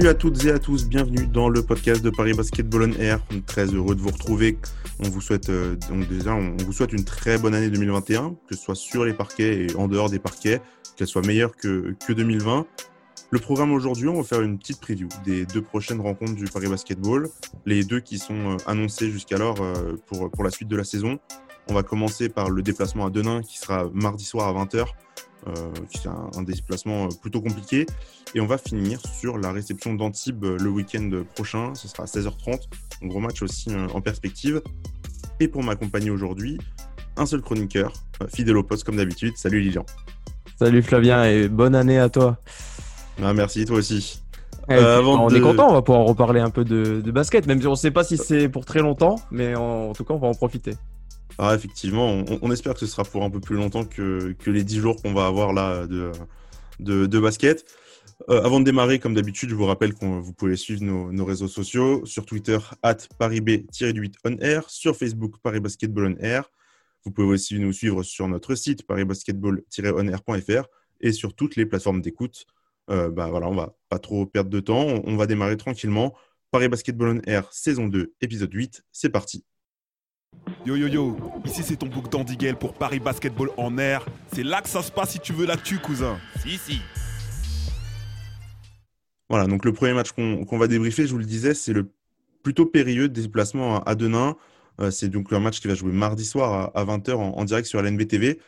Salut à toutes et à tous, bienvenue dans le podcast de Paris Basketball on Air. On est très heureux de vous retrouver. On vous souhaite euh, déjà, on vous souhaite une très bonne année 2021, que ce soit sur les parquets et en dehors des parquets, qu'elle soit meilleure que, que 2020. Le programme aujourd'hui, on va faire une petite preview des deux prochaines rencontres du Paris Basketball, les deux qui sont euh, annoncées jusqu'alors euh, pour, pour la suite de la saison. On va commencer par le déplacement à Denain qui sera mardi soir à 20h, euh, qui est un, un, déplacement plutôt compliqué. Et on va finir sur la réception d'Antibes le week-end prochain, ce sera à 16h30, un gros match aussi en perspective. Et pour m'accompagner aujourd'hui, un seul chroniqueur, fidèle au poste comme d'habitude. Salut Lilian. Salut Flavien et bonne année à toi. Ah, merci, toi aussi. Euh, on de... est content, on va pouvoir reparler un peu de, de basket, même si on ne sait pas si c'est pour très longtemps, mais en, en, tout cas, on va en profiter. Ah, effectivement, on, espère que ce sera pour un peu plus longtemps que, les 10 jours qu'on va avoir là de, basket. Euh, avant de démarrer, comme d'habitude, je vous rappelle que vous pouvez suivre nos, réseaux sociaux sur Twitter, at ParisB-8 on air, sur Facebook, Paris Basketball on air. Vous pouvez aussi nous suivre sur notre site, parisbasketball-onair.fr et sur toutes les plateformes d'écoute. Euh, bah voilà, on va pas trop perdre de temps. On, on va démarrer tranquillement. Paris Basketball on Air, saison 2, épisode 8. C'est parti. Yo yo yo, ici c'est ton book d'Andigel pour Paris Basketball en air. C'est là que ça se passe si tu veux l'actu, cousin. Si, si. Voilà, donc le premier match qu'on qu va débriefer, je vous le disais, c'est le plutôt périlleux déplacement à, à Denain. Euh, c'est donc un match qui va jouer mardi soir à, à 20h en, en, direct sur LNBTV.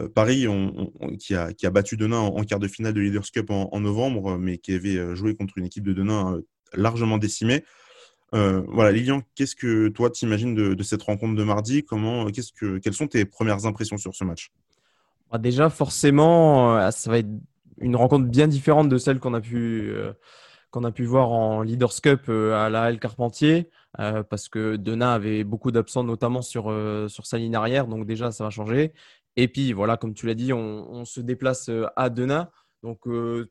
Euh, Paris, on, on, qui, a, qui, a, battu Denain en, en, quart de finale de Leaders Cup en, en, novembre, mais qui avait euh, joué contre une équipe de Denain euh, largement décimée. Euh, voilà, Lilian, qu'est-ce que toi t'imagines de, de, cette rencontre de mardi? Comment, qu'est-ce que, quelles sont tes premières impressions sur ce match? Bah Déjà, forcément, ça va être une rencontre bien différente de celle qu'on a pu euh, qu'on a pu voir en Leaders Cup à la L Carpentier, euh, parce que Denain avait beaucoup d'absents, notamment sur, euh, sur sa ligne arrière, donc déjà ça va changer. Et puis voilà, comme tu l'as dit, on, se déplace à Denain, donc euh,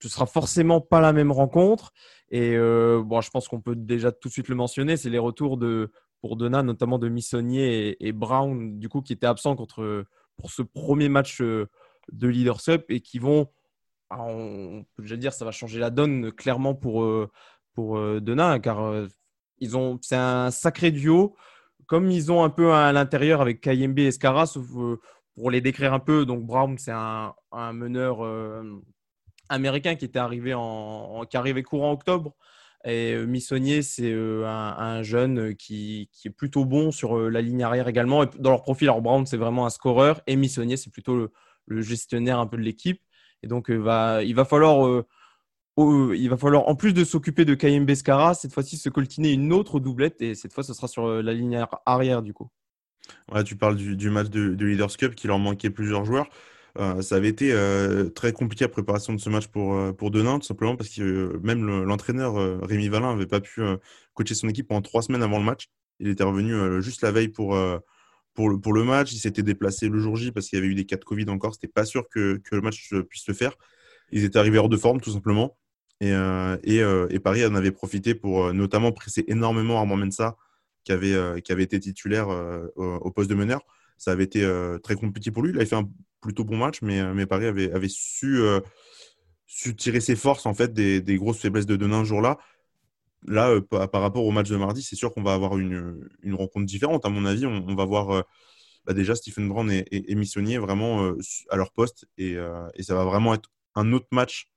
ce sera forcément pas la même rencontre. Et euh, bon, je pense qu'on peut déjà tout de suite le mentionner, c'est les retours de pour Denain, notamment de Missonnier et, Brown, du coup, qui étaient absents contre pour ce premier match de Leaders Cup et qui vont ah, on peut déjà dire ça va changer la donne clairement pour, euh, pour euh, Denain, car ils ont c'est un sacré duo. Comme ils ont un peu à l'intérieur avec KMB et Escara, sauf pour les décrire un peu, donc Brown, c'est un, meneur euh, américain qui était arrivé en, qui arrivait courant octobre. Et euh, Missonnier, c'est euh, un, un, jeune qui, qui, est plutôt bon sur la ligne arrière également. Et dans leur profil, alors Brown, c'est vraiment un scoreur. Et Missonnier, c'est plutôt le, gestionnaire un peu de l'équipe. Et donc, va, il va falloir il va falloir, en plus de s'occuper de Kayem Bescara, cette fois-ci se coltiner une autre doublette et cette fois, ce sera sur la ligne arrière du coup. Ouais, tu parles du, du match de, de, Leaders Cup qui leur manquait plusieurs joueurs. Euh, ça avait été euh, très compliqué la préparation de ce match pour, euh, pour Denain, tout simplement parce que même l'entraîneur le, Rémi Valin n'avait pas pu coacher son équipe pendant trois semaines avant le match. Il était revenu juste la veille pour, pour, le, match. Il s'était déplacé le jour J parce qu'il y avait eu des cas de Covid encore. C'était pas sûr que, que le match puisse se faire. Ils étaient arrivés hors de forme, tout simplement. Et, et, Paris en avait profité pour notamment presser énormément Armand Mensa, qui avait, qui avait été titulaire au, poste de meneur. Ça avait été très compliqué pour lui. Il avait fait un plutôt bon match, mais, mais Paris avait, avait su, tirer ses forces en fait des, grosses faiblesses de Denain ce jour-là. Là, euh, par rapport au match de mardi, c'est sûr qu'on va avoir une, rencontre différente. À mon avis, on, va voir euh, bah déjà Stephen Brown et, et, vraiment euh, à leur poste et, ça va vraiment être un autre match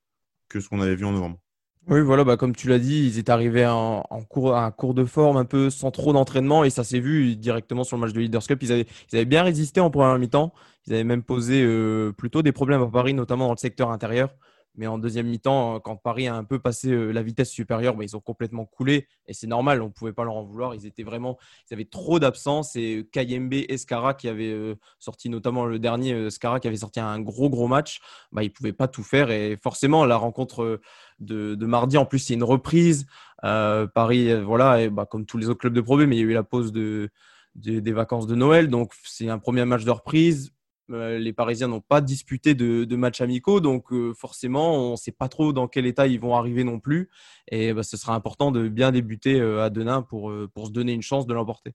que ce qu'on avait vu en novembre. Oui, voilà, bah, comme tu l'as dit, ils étaient arrivés en, cours, de forme un peu sans trop d'entraînement et ça s'est vu directement sur le match de Leaders Cup. Ils avaient, ils bien résisté en première mi-temps. Ils avaient même posé euh, plutôt des problèmes à Paris, notamment dans le secteur intérieur. Mais en deuxième mi-temps, quand Paris a un peu passé euh, la vitesse supérieure, bah, ils ont complètement coulé. Et c'est normal, on ne pouvait pas leur en vouloir. Ils étaient vraiment, ils avaient trop d'absence. Et Kayembe et qui avaient euh, sorti, notamment le dernier, euh, Skara qui avait sorti un gros, gros match, bah, ils ne pouvaient pas tout faire. Et forcément, la rencontre de, mardi, en plus, c'est une reprise. Euh, Paris, voilà, et, bah, comme tous les autres clubs de Pro B, mais il y a eu la pause de, de des vacances de Noël. Donc, c'est un premier match de reprise euh, les Parisiens n'ont pas disputé de, de matchs amicaux, donc euh, forcément, on ne sait pas trop dans quel état ils vont arriver non plus. Et bah, ce sera important de bien débuter euh, à Denain pour, pour se donner une chance de l'emporter.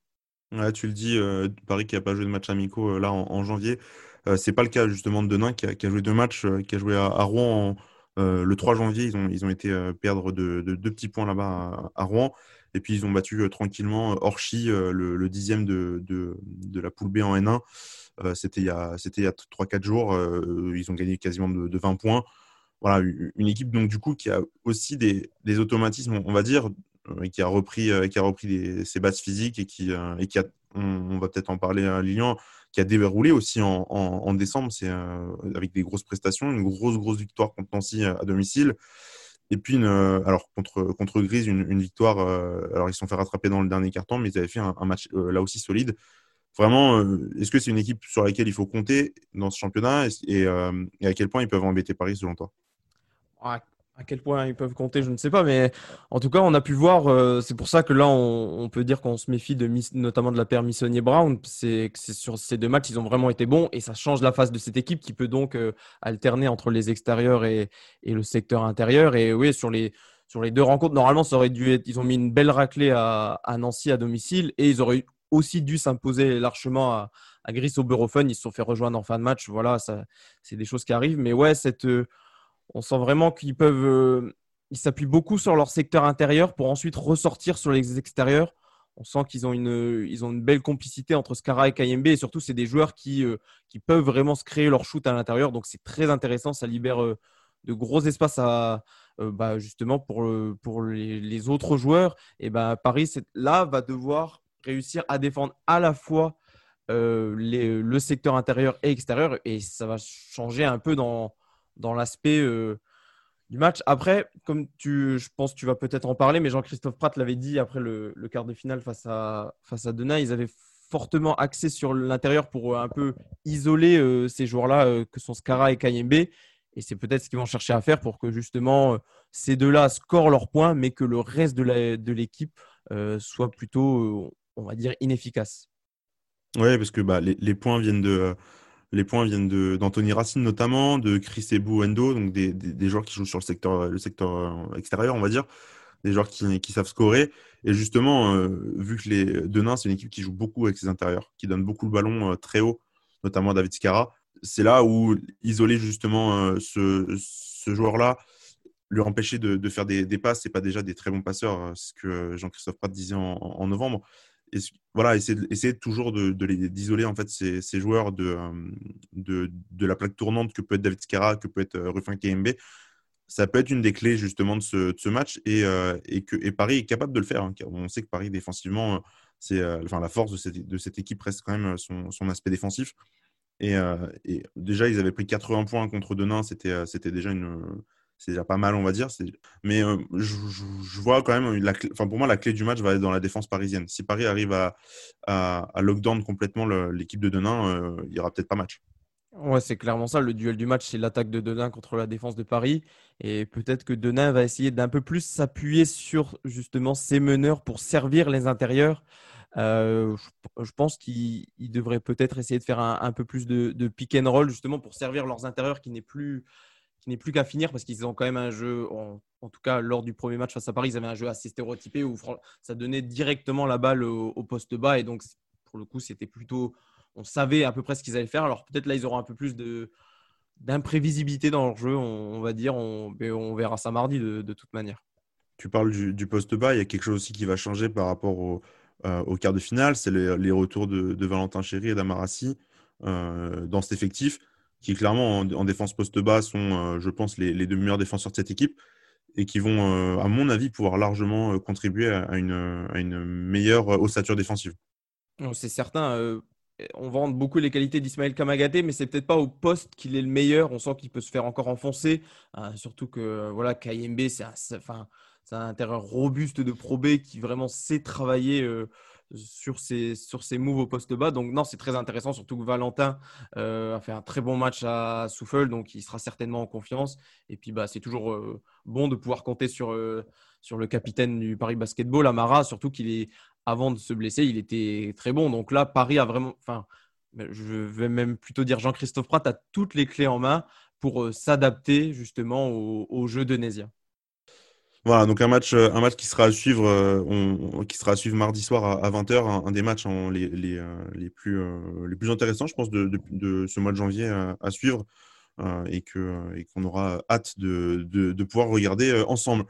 Tu le dis, euh, Paris qui n'a pas joué de match amicaux euh, là en, janvier. Euh, c'est pas le cas justement de Denain qui a, joué deux matchs, qui a joué à, Rouen le 3 janvier, ils ont, ils ont été perdre de, deux petits points là-bas à, Rouen. Et puis, ils ont battu tranquillement Orchi, le, dixième de, de, la poule B en N1. C'était il y a, a 3-4 jours. ils ont gagné quasiment de, 20 points. Voilà, une équipe donc du coup qui a aussi des, des automatismes, on va dire, et qui a repris, qui a repris ses bases physiques et qui, et qui a, on, va peut-être en parler à Lilian, qui a déroulé aussi en, décembre, c'est euh, avec des grosses prestations, une grosse grosse victoire contre Nancy euh, à domicile. Et puis, euh, alors contre, contre Grise, une, victoire. alors, ils se sont fait rattraper dans le dernier carton, mais ils avaient fait un, match là aussi solide. Vraiment, est-ce que c'est une équipe sur laquelle il faut compter dans ce championnat et, et, à quel point ils peuvent embêter Paris selon toi? À quel point ils peuvent compter, je ne sais pas, mais en tout cas, on a pu voir. Euh, c'est pour ça que là, on, peut dire qu'on se méfie de notamment de la paire Missonnier Brown. C'est que sur ces deux matchs, ils ont vraiment été bons et ça change la face de cette équipe qui peut donc euh, alterner entre les extérieurs et, le secteur intérieur. Et oui, sur les sur les deux rencontres, normalement, ça aurait dû être. Ils ont mis une belle raclée à, Nancy à domicile et ils auraient aussi dû s'imposer largement à, à Gris au Ils se sont fait rejoindre en fin de match. Voilà, c'est des choses qui arrivent. Mais ouais, cette euh, on sent vraiment qu'ils peuvent. Euh, ils s'appuient beaucoup sur leur secteur intérieur pour ensuite ressortir sur les extérieurs. On sent qu'ils ont une, ont une belle complicité entre Skara et KMB et surtout, c'est des joueurs qui, euh, qui peuvent vraiment se créer leur shoot à l'intérieur. Donc, c'est très intéressant. Ça libère de gros espaces bah, justement pour, pour les, autres joueurs. Et bah, Paris, là, va devoir réussir à défendre à la fois le secteur intérieur et extérieur. Et ça va changer un peu dans, dans l'aspect euh, du match. Après, comme tu, je pense que tu vas peut-être en parler, mais Jean-Christophe Pratt l'avait dit après le, quart de finale face à, face à Denain, ils avaient fortement axé sur l'intérieur pour euh, un peu isoler euh, ces joueurs-là que sont Skara et Kayembe. Et c'est peut-être ce qu'ils vont chercher à faire pour que justement ces deux-là scorent leurs points, mais que le reste de l'équipe soit plutôt, on va dire, inefficace. Oui, parce que bah, les, points viennent de, les points viennent d'Anthony Racine notamment, de Chris Ebou Endo, donc des, des, joueurs qui jouent sur le secteur, le secteur euh, extérieur, on va dire, des joueurs qui, qui savent scorer. Et justement, euh, vu que les Denain, c'est une équipe qui joue beaucoup avec ses intérieurs, qui donne beaucoup le ballon euh, très haut, notamment à David Scara, c'est là où isoler justement ce, ce joueur-là, lui empêcher de, de faire des, des passes, c'est pas déjà des très bons passeurs, ce que Jean-Christophe Pratt disait en novembre voilà, essayer, toujours de, d'isoler en fait ces, ces joueurs de, euh, de, de, la plaque tournante que peut être David Skara, que peut être euh, Ruffin KMB. Ça peut être une des clés justement de ce, match et, euh, et, que et Paris est capable de le faire. Hein, on sait que Paris défensivement, c'est enfin la force de cette, de cette équipe reste quand même son, son aspect défensif. Et, et, déjà, ils avaient pris 80 points contre Denain, c'était, c'était déjà une, c'est déjà pas mal, on va dire. Mais euh, je, vois quand même, enfin, pour moi, la clé du match va être dans la défense parisienne. Si Paris arrive à, à, lockdown complètement l'équipe de Denain, euh, il n'y aura peut-être pas match. Ouais, c'est clairement ça. Le duel du match, c'est l'attaque de Denain contre la défense de Paris. Et peut-être que Denain va essayer d'un peu plus s'appuyer sur justement ses meneurs pour servir les intérieurs. Euh, je, pense qu'il devrait peut-être essayer de faire un, peu plus de, pick and roll justement pour servir leurs intérieurs qui n'est plus n'est plus qu'à finir parce qu'ils ont quand même un jeu, en, tout cas lors du premier match face à Paris, ils avaient un jeu assez stéréotypé où ça donnait directement la balle au, poste bas et donc pour le coup c'était plutôt, on savait à peu près ce qu'ils allaient faire. Alors peut-être là ils auront un peu plus d'imprévisibilité dans leur jeu, on, va dire, on, on, verra ça mardi de, toute manière. Tu parles du, poste bas, il y a quelque chose aussi qui va changer par rapport au, euh, quart de finale, c'est les, retours de, Valentin Chéry et d'Amarassi euh, dans cet effectif qui clairement en, défense poste bas sont, euh, je pense, les, deux meilleurs défenseurs de cette équipe et qui vont, euh, à mon avis, pouvoir largement euh, contribuer à une, meilleure ossature défensive. C'est certain. on vend beaucoup les qualités d'Ismaël Kamagaté, mais c'est peut-être pas au poste qu'il est le meilleur. On sent qu'il peut se faire encore enfoncer. surtout que voilà, KMB, c'est un intérieur robuste de Pro B qui vraiment sait travailler sur ses, sur moves au poste bas. Donc, non, c'est très intéressant, surtout que Valentin euh, a fait un très bon match à Souffle, donc il sera certainement en confiance. Et puis, bah, c'est toujours euh, bon de pouvoir compter sur, euh, sur le capitaine du Paris Basketball, Amara, surtout qu'il est, avant de se blesser, il était très bon. Donc là, Paris a vraiment, enfin, je vais même plutôt dire Jean-Christophe Pratt a toutes les clés en main pour s'adapter justement au, au jeu de Nésia. Voilà, donc un match, euh, un match qui sera à suivre, euh, qui sera à mardi soir à, 20h, un, des matchs les, les, euh, les, plus, intéressants, je pense, de, de, ce mois de janvier à, suivre. et qu'on aura hâte de, pouvoir regarder ensemble.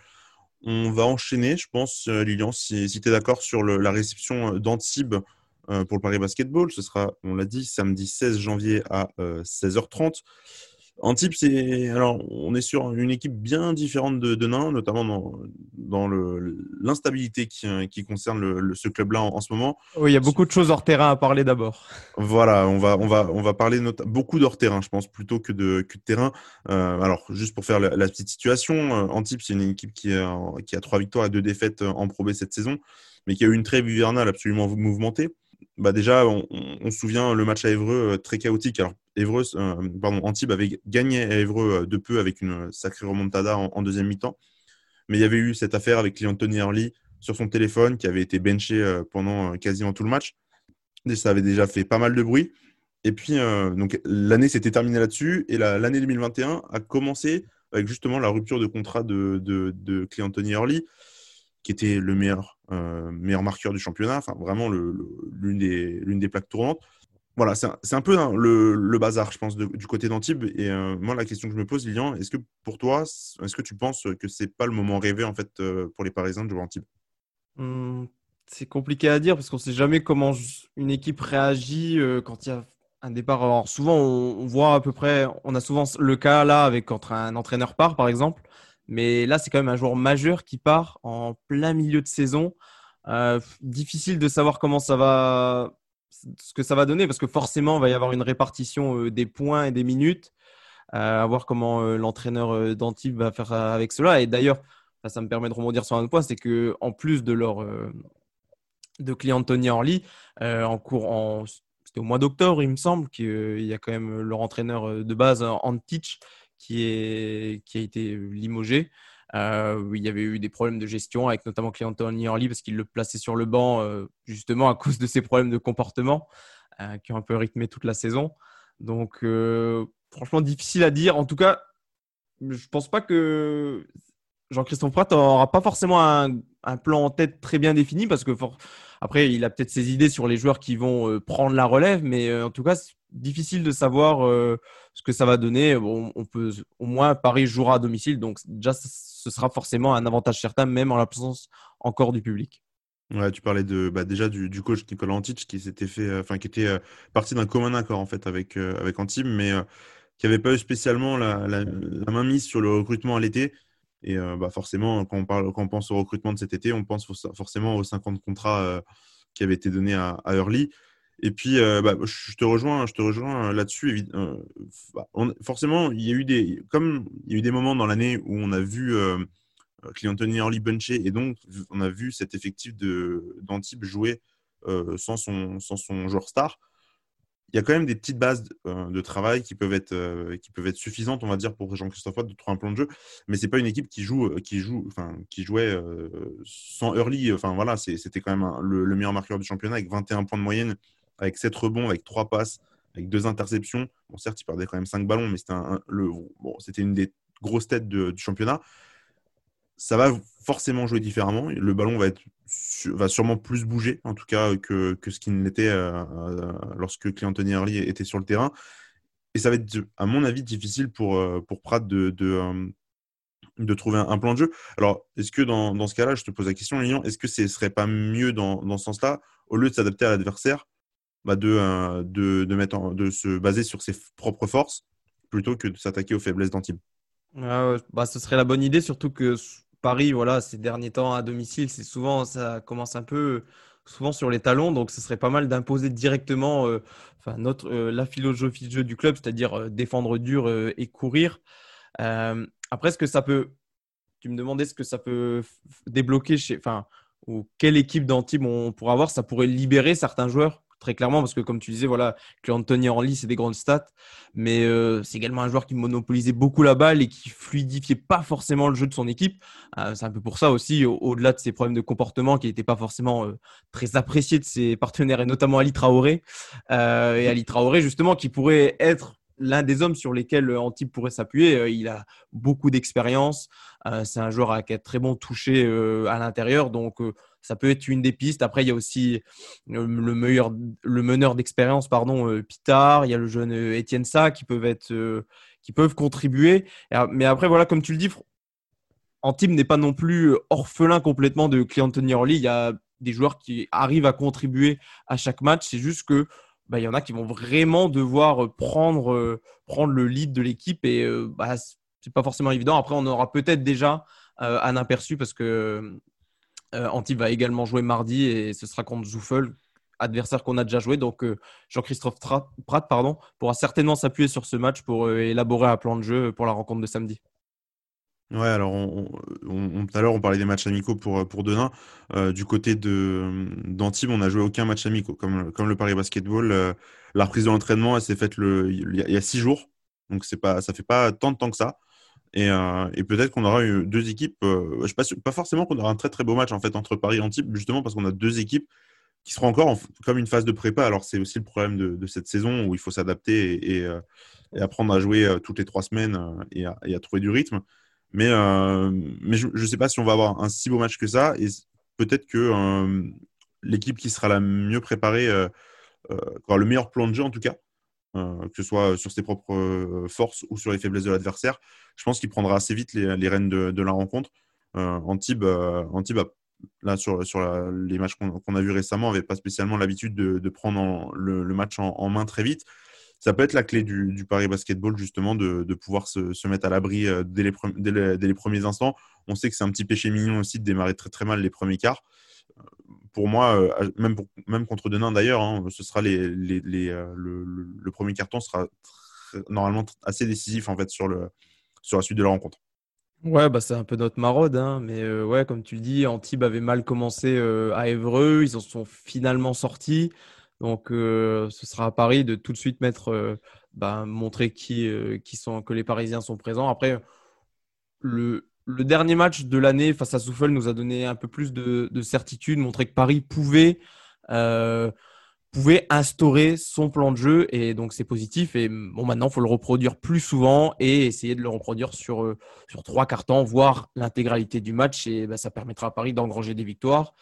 On va enchaîner, je pense, Lilian, si, tu es d'accord, sur la réception d'Antibes pour le Paris Basketball. Ce sera, on l'a dit, samedi 16 janvier à 16h30. Antibes, c'est alors on est sur une équipe bien différente de, de Nain, notamment dans, dans l'instabilité qui, qui, concerne le, ce club-là en, ce moment. Oui, il y a beaucoup de choses hors terrain à parler d'abord. Voilà, on va on va on va parler beaucoup d'hors terrain, je pense, plutôt que de que de terrain. Euh, alors juste pour faire la, petite situation, euh, Antibes c'est une équipe qui a, qui a trois victoires et deux défaites en Pro B cette saison, mais qui a eu une trêve hivernale absolument mouvementée bah déjà, on, se souvient le match à Évreux euh, très chaotique. Alors, Évreux, euh, Antibes avait gagné à Évreux euh, de peu avec une sacrée remontada en, deuxième mi-temps. Mais il y avait eu cette affaire avec Anthony Early sur son téléphone qui avait été benché pendant quasiment tout le match. Ça avait déjà fait pas mal de bruit. Et puis, l'année s'était terminée là-dessus. Et l'année 2021 a commencé avec justement la rupture de contrat de, de, de qui était le meilleur, euh, meilleur marqueur du championnat, enfin vraiment l'une des, des plaques tournantes. Voilà, c'est un, un, peu hein, le, le, bazar, je pense, du côté d'Antibes. Et euh, moi, la question que je me pose, Lilian, est-ce que pour toi, est-ce que tu penses que c'est pas le moment rêvé en fait euh, pour les Parisiens de jouer Antibes? Mmh, C'est compliqué à dire parce qu'on ne sait jamais comment une équipe réagit quand il y a un départ. Souvent, on, voit à peu près, on a souvent le cas là avec quand un entraîneur part, par exemple. Mais là, c'est quand même un joueur majeur qui part en plein milieu de saison. Euh, difficile de savoir comment ça va, ce que ça va donner, parce que forcément, il va y avoir une répartition euh, des points et des minutes. Euh, à voir comment l'entraîneur d'Antibes va faire avec cela. Et d'ailleurs, ça me permet de rebondir sur un point, c'est que en plus de leur de client Tony Orly, en cours c'était au mois d'octobre, il me semble, qu'il y a quand même leur entraîneur de base, Antich, qui, a été limogé. Euh, il y avait eu des problèmes de gestion avec notamment Anthony Orly parce qu'il le plaçait sur le banc euh, justement à cause de ses problèmes de comportement euh, qui ont un peu rythmé toute la saison. Donc franchement difficile à dire. En tout cas, je pense pas que Jean-Christophe Pratt n'aura pas forcément un, un, plan en tête très bien défini parce que après il a peut-être ses idées sur les joueurs qui vont prendre la relève, mais en tout cas difficile de savoir euh, ce que ça va donner. on peut, au moins, Paris jouera à domicile, donc déjà, ce sera forcément un avantage certain, même en l'absence encore du public. Ouais, tu parlais de bah, déjà du, coach Nicolas Antich qui s'était fait, euh, enfin qui était euh, parti d'un commun accord en fait avec avec Antibes, mais qui n'avait pas eu spécialement la, la, main mise sur le recrutement à l'été. Et bah, forcément, quand on parle, quand on pense au recrutement de cet été, on pense forcément aux 50 contrats qui avaient été donnés à, à Early. Et puis, euh, bah, je te rejoins, je te rejoins euh, là-dessus. Euh, bah, forcément, il y a eu des, comme il y a eu des moments dans l'année où on a vu euh, Clinton Early buncher et donc on a vu cet effectif de d'Antibes jouer sans son sans son joueur star. Il y a quand même des petites bases de, travail qui peuvent être qui peuvent être suffisantes, on va dire, pour Jean-Christophe de trouver un plan de jeu. Mais c'est pas une équipe qui joue qui joue, enfin qui jouait sans early. Enfin voilà, c'était quand même le, meilleur marqueur du championnat avec 21 points de moyenne avec 7 rebonds, avec 3 passes, avec 2 interceptions. Bon, certes, il perdait quand même 5 ballons, mais c'était un, bon, une des grosses têtes du championnat. Ça va forcément jouer différemment. Le ballon va, être, va sûrement plus bouger, en tout cas, que, que ce qu'il n'était euh, euh, lorsque Cleanthony Early était sur le terrain. Et ça va être, à mon avis, difficile pour, euh, pour Pratt de, de, de trouver un, plan de jeu. Alors, est-ce que dans, dans ce cas-là, je te pose la question, Lilian, est-ce que ce ne serait pas mieux dans, dans ce sens-là, au lieu de s'adapter à l'adversaire, bah, euh, de, de, de se baser sur ses propres forces plutôt que de s'attaquer aux faiblesses d'Antibes. Ah bah, ce serait la bonne idée, surtout que Paris, voilà, ces derniers temps à domicile, c'est souvent, ça commence un peu souvent sur les talons, donc ce serait pas mal d'imposer directement euh, enfin, notre, euh, la philosophie de jeu du club, c'est-à-dire défendre dur et courir. après, ce que ça peut, tu me demandais ce que ça peut débloquer chez, enfin, ou quelle équipe d'Antibes on pourrait avoir, ça pourrait libérer certains joueurs? Très clairement, parce que comme tu disais, voilà, Anthony Henry, c'est des grandes stats, mais euh, c'est également un joueur qui monopolisait beaucoup la balle et qui fluidifiait pas forcément le jeu de son équipe. Euh, c'est un peu pour ça aussi, au-delà de ses problèmes de comportement, qui n'étaient pas forcément euh, très appréciés de ses partenaires, et notamment Ali Traoré. et Ali Traoré, justement, qui pourrait être l'un des hommes sur lesquels Antibes pourrait s'appuyer. Il a beaucoup d'expérience. C'est un joueur qui a très bon touché à l'intérieur. Donc, ça peut être une des pistes. Après, il y a aussi le, meilleur, le meneur d'expérience, pardon, Pitard. Il y a le jeune Étienne Sa qui peuvent être, qui peuvent contribuer. Mais après, voilà, comme tu le dis, Antibes n'est pas non plus orphelin complètement de Cleanthony Orly. Il y a des joueurs qui arrivent à contribuer à chaque match. C'est juste que bah, il y en a qui vont vraiment devoir prendre, prendre le lead de l'équipe et euh, bah, c'est pas forcément évident. Après, on aura peut-être déjà euh, un aperçu parce que euh, Antibes va également jouer mardi et ce sera contre Zoufel, adversaire qu'on a déjà joué. Donc euh, Jean-Christophe Pratt pourra certainement s'appuyer sur ce match pour euh, élaborer un plan de jeu pour la rencontre de samedi. Ouais, alors tout à l'heure on parlait des matchs amicaux pour, pour Denain. du côté d'Antibes, on n'a joué aucun match amicaux. Comme, le Paris Basketball, la reprise de l'entraînement, s'est faite il y a six jours. Donc pas, ça fait pas tant de temps que ça. Euh, et, peut-être qu'on aura eu deux équipes. Euh, pas, forcément qu'on aura un très très beau match en fait entre Paris et Antibes, justement parce qu'on a deux équipes qui seront encore comme une phase de prépa. Alors c'est aussi le problème de, cette saison où il faut s'adapter et, euh, apprendre à jouer toutes les trois semaines et à, trouver du rythme. Mais, je ne sais pas si on va avoir un si beau match que ça. Et peut-être que l'équipe qui sera la mieux préparée, le meilleur plan de jeu en tout cas, que ce soit sur ses propres forces ou sur les faiblesses de l'adversaire, je pense qu'il prendra assez vite les, rênes de, la rencontre. Euh, Antibes, euh, Antibes là, sur, sur les matchs qu'on a vus récemment, n'avait pas spécialement l'habitude de, prendre le, match en, main très vite. Ça peut être la clé du, Paris Basketball, justement, de, pouvoir se, mettre à l'abri euh, dès, les, premiers instants. On sait que c'est un petit péché mignon aussi de démarrer très très mal les premiers quarts. Pour moi, même, même contre Denain d'ailleurs, hein, ce sera les, le, premier carton sera normalement assez décisif en fait sur la suite de la rencontre. Ouais, bah c'est un peu notre maraude, hein, mais euh, ouais, comme tu le dis, Antibes avait mal commencé euh, à Évreux, ils en sont finalement sortis. Donc, euh, ce sera à Paris de tout de suite mettre, bah, montrer qui sont, que les Parisiens sont présents. Après, le, le dernier match de l'année face à Souffle nous a donné un peu plus de, de certitude, montrer que Paris pouvait pouvait instaurer son plan de jeu et donc c'est positif et bon maintenant il faut le reproduire plus souvent et essayer de le reproduire sur euh, sur trois cartons voire l'intégralité du match et bah, ça permettra à Paris d'engranger des victoires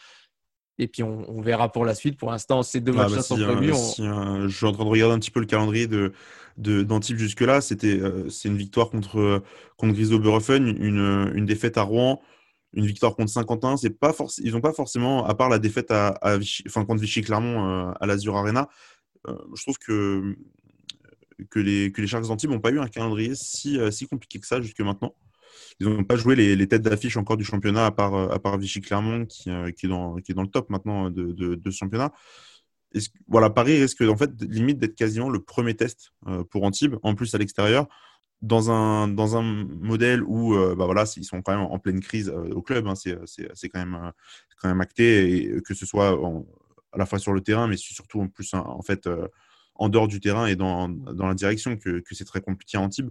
et puis on, verra pour la suite. Pour l'instant ces deux ah, matchs bah, sont prévus euh, je suis en train de regarder un petit peu le calendrier de d'Antibes jusque là c'était euh, c'est une victoire contre contre Griso une, une défaite à Rouen une victoire contre Saint-Quentin, c'est pas ils n'ont pas forcément, à part la défaite à, enfin, contre Vichy-Clermont euh, à l'Azur Arena, euh, je trouve que, que les, que les Sharks d'Antibes n'ont pas eu un calendrier si, euh, si compliqué que ça jusque maintenant. Ils n'ont pas joué les, têtes d'affiche encore du championnat, à part, à part Vichy-Clermont, qui, qui, est dans, qui est dans le top maintenant de, de, ce championnat. voilà, Paris risque en fait limite d'être quasiment le premier test pour Antibes, en plus à l'extérieur dans un, dans un modèle où euh, bah voilà, ils sont quand même en pleine crise euh, au club, hein, c'est quand, même, euh, quand même acté, que ce soit à la fois sur le terrain, mais surtout en plus en fait en dehors du terrain et dans, dans la direction que, que c'est très compliqué à Antibes.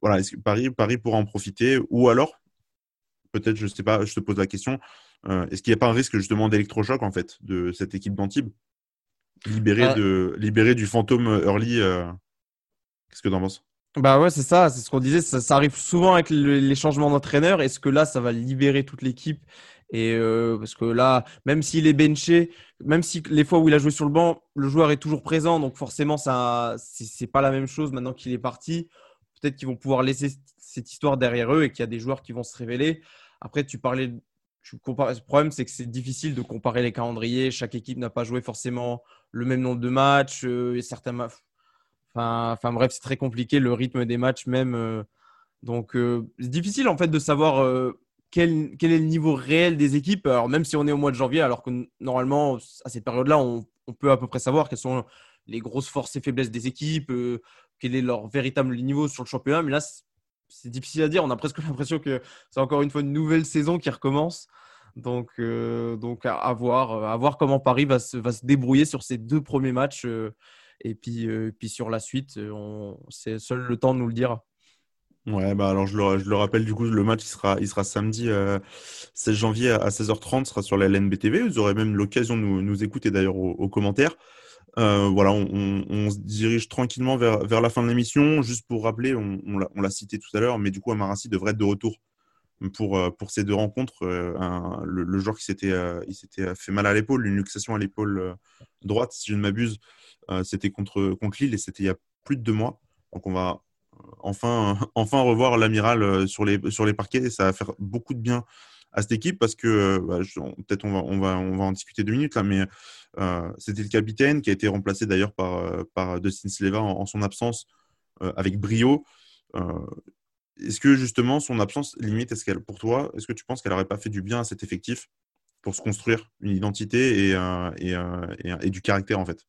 Voilà, est-ce que Paris, Paris pourra en profiter ou alors, peut-être, je ne sais pas, je te pose la question, est-ce qu'il n'y a pas un risque justement d'électrochoc en fait de cette équipe d'Antibes? Libérée, de, libérée du fantôme early Qu'est-ce que tu en penses? Bah ouais, c'est ça, c'est ce qu'on disait. Ça, arrive souvent avec les changements d'entraîneur. Est-ce que là, ça va libérer toute l'équipe? Et euh, parce que là, même s'il est benché, même si les fois où il a joué sur le banc, le joueur est toujours présent, donc forcément, ça, c'est pas la même chose maintenant qu'il est parti. Peut-être qu'ils vont pouvoir laisser cette histoire derrière eux et qu'il y a des joueurs qui vont se révéler. Après, tu parlais, tu compares, le problème, c'est que c'est difficile de comparer les calendriers. Chaque équipe n'a pas joué forcément le même nombre de matchs. Euh, et certains Enfin, bref, c'est très compliqué le rythme des matchs même. Euh, donc euh, c'est difficile en fait de savoir quel, quel, est le niveau réel des équipes. Alors même si on est au mois de janvier, alors que normalement à cette période-là, on, peut à peu près savoir quelles sont les grosses forces et faiblesses des équipes, quel est leur véritable niveau sur le championnat. Mais là, c'est difficile à dire. On a presque l'impression que c'est encore une fois une nouvelle saison qui recommence. Donc, donc à, voir, à voir comment Paris va se, va se débrouiller sur ces deux premiers matchs. Et puis, euh, puis sur la suite, euh, c'est seul le temps de nous le dire. Ouais, bah alors je le, je le, rappelle, du coup, le match sera, il sera samedi 16 euh, janvier à 16h30, sera sur la LNBTV. Vous aurez même l'occasion de nous écouter d'ailleurs aux, commentaires. Voilà, on, se dirige tranquillement vers, vers la fin de l'émission. Juste pour rappeler, on, l'a cité tout à l'heure, mais du coup, Amarassi devrait être de retour pour, pour ces deux rencontres. le, joueur qui s'était fait mal à l'épaule, une luxation à l'épaule droite, si je ne m'abuse, c'était contre, contre Lille et c'était il y a plus de deux mois. Donc on va enfin, enfin revoir l'amiral sur les, sur les parquets et ça va faire beaucoup de bien à cette équipe parce que bah, peut-être on va, en discuter deux minutes là, mais c'était le capitaine qui a été remplacé d'ailleurs par, par Dustin Sleva en, son absence avec brio. est-ce que justement son absence limite, est-ce qu'elle pour toi, est-ce que tu penses qu'elle n'aurait pas fait du bien à cet effectif pour se construire une identité et du caractère en fait?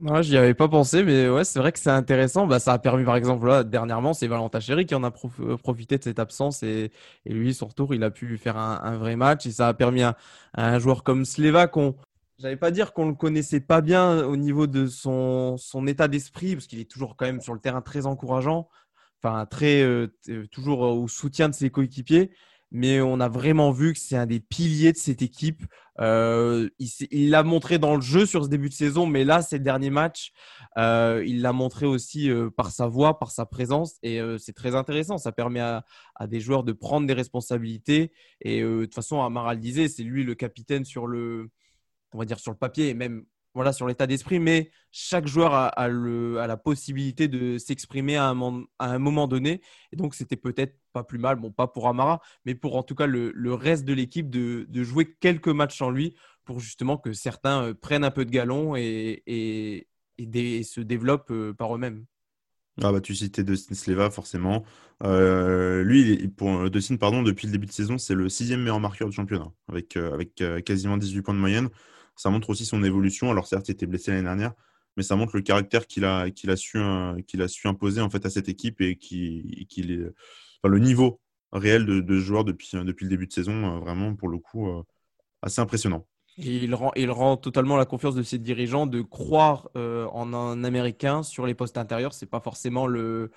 Je j'y avais pas pensé, mais ouais, c'est vrai que c'est intéressant. Bah, ça a permis, par exemple, là, dernièrement, c'est Valentin Chéry qui en a euh, profité de cette absence et, lui, son retour, il a pu faire un, vrai match et ça a permis à, un joueur comme Sleva qu'on, j'allais pas dire qu'on le connaissait pas bien au niveau de son, son état d'esprit, parce qu'il est toujours quand même sur le terrain très encourageant, enfin très euh, toujours au soutien de ses coéquipiers mais on a vraiment vu que c'est un des piliers de cette équipe. Euh, il l'a montré dans le jeu sur ce début de saison, mais là, ces derniers matchs, euh, il l'a montré aussi euh, par sa voix, par sa présence, et c'est très intéressant. Ça permet à, des joueurs de prendre des responsabilités. Et de toute façon, Amaral disait, c'est lui le capitaine sur le, on va dire sur le papier, et même voilà, sur l'état d'esprit, mais chaque joueur a, la possibilité de s'exprimer à, un moment donné. Et donc, c'était peut-être pas plus mal, bon, pas pour Amara, mais pour en tout cas le, reste de l'équipe de, jouer quelques matchs en lui pour justement que certains euh, prennent un peu de galon et, se développent euh, par eux-mêmes. Ah bah, tu citais Dustin Sleva, forcément. Euh, lui, Dustin, pardon, depuis le début de saison, c'est le sixième meilleur marqueur du championnat, avec, avec quasiment 18 points de moyenne ça montre aussi son évolution. Alors certes, il était blessé l'année dernière, mais ça montre le caractère qu'il a, qu'il a, su, euh, qu'il a su imposer en fait à cette équipe et qui, est, le niveau réel de, de ce joueur depuis, euh, depuis le début de saison, euh, vraiment pour le coup assez impressionnant. il rend, il rend totalement la confiance de ses dirigeants de croire en un Américain sur les postes intérieurs. C'est pas forcément le,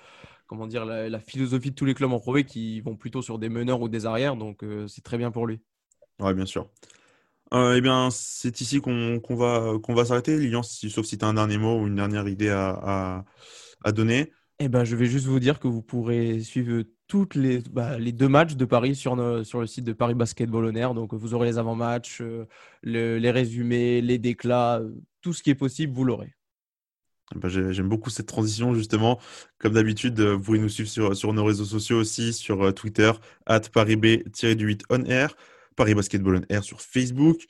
comment dire, la, philosophie de tous les clubs en Pro qui vont plutôt sur des meneurs ou des arrières. Donc c'est très bien pour lui. Oui, bien sûr. Euh, eh bien, c'est ici qu'on va, qu'on va s'arrêter. Lilian, sauf si tu as un dernier mot ou une dernière idée à, à, donner. Eh ben, je vais juste vous dire que vous pourrez suivre toutes les, bah, les deux matchs de Paris sur, sur le site de Paris Basketball On Donc, vous aurez les avant-matchs, euh, les résumés, les déclats, euh, tout ce qui est possible, vous l'aurez. Eh ben, j'aime beaucoup cette transition, justement. Comme d'habitude, vous pouvez nous suivre sur, sur nos réseaux sociaux aussi, sur Twitter, at ParisB-8 on air. Paris Basketball on Air sur Facebook.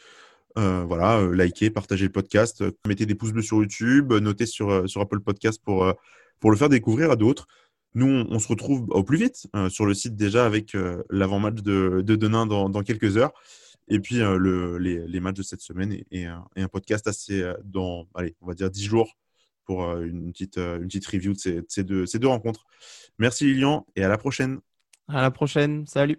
Euh, voilà, euh, likez, partagez le podcast, euh, mettez des pouces bleus sur YouTube, notez sur, sur Apple Podcast pour, pour le faire découvrir à d'autres. Nous, on, se retrouve au plus vite sur le site déjà avec l'avant-match de, de Denain dans, dans, quelques heures. Et puis le, les, les, matchs de cette semaine et, et, un, podcast assez dans, allez, on va dire 10 jours pour une petite, une petite review de ces, de ces, deux, ces deux rencontres. Merci Lilian et à la prochaine. À la prochaine. Salut.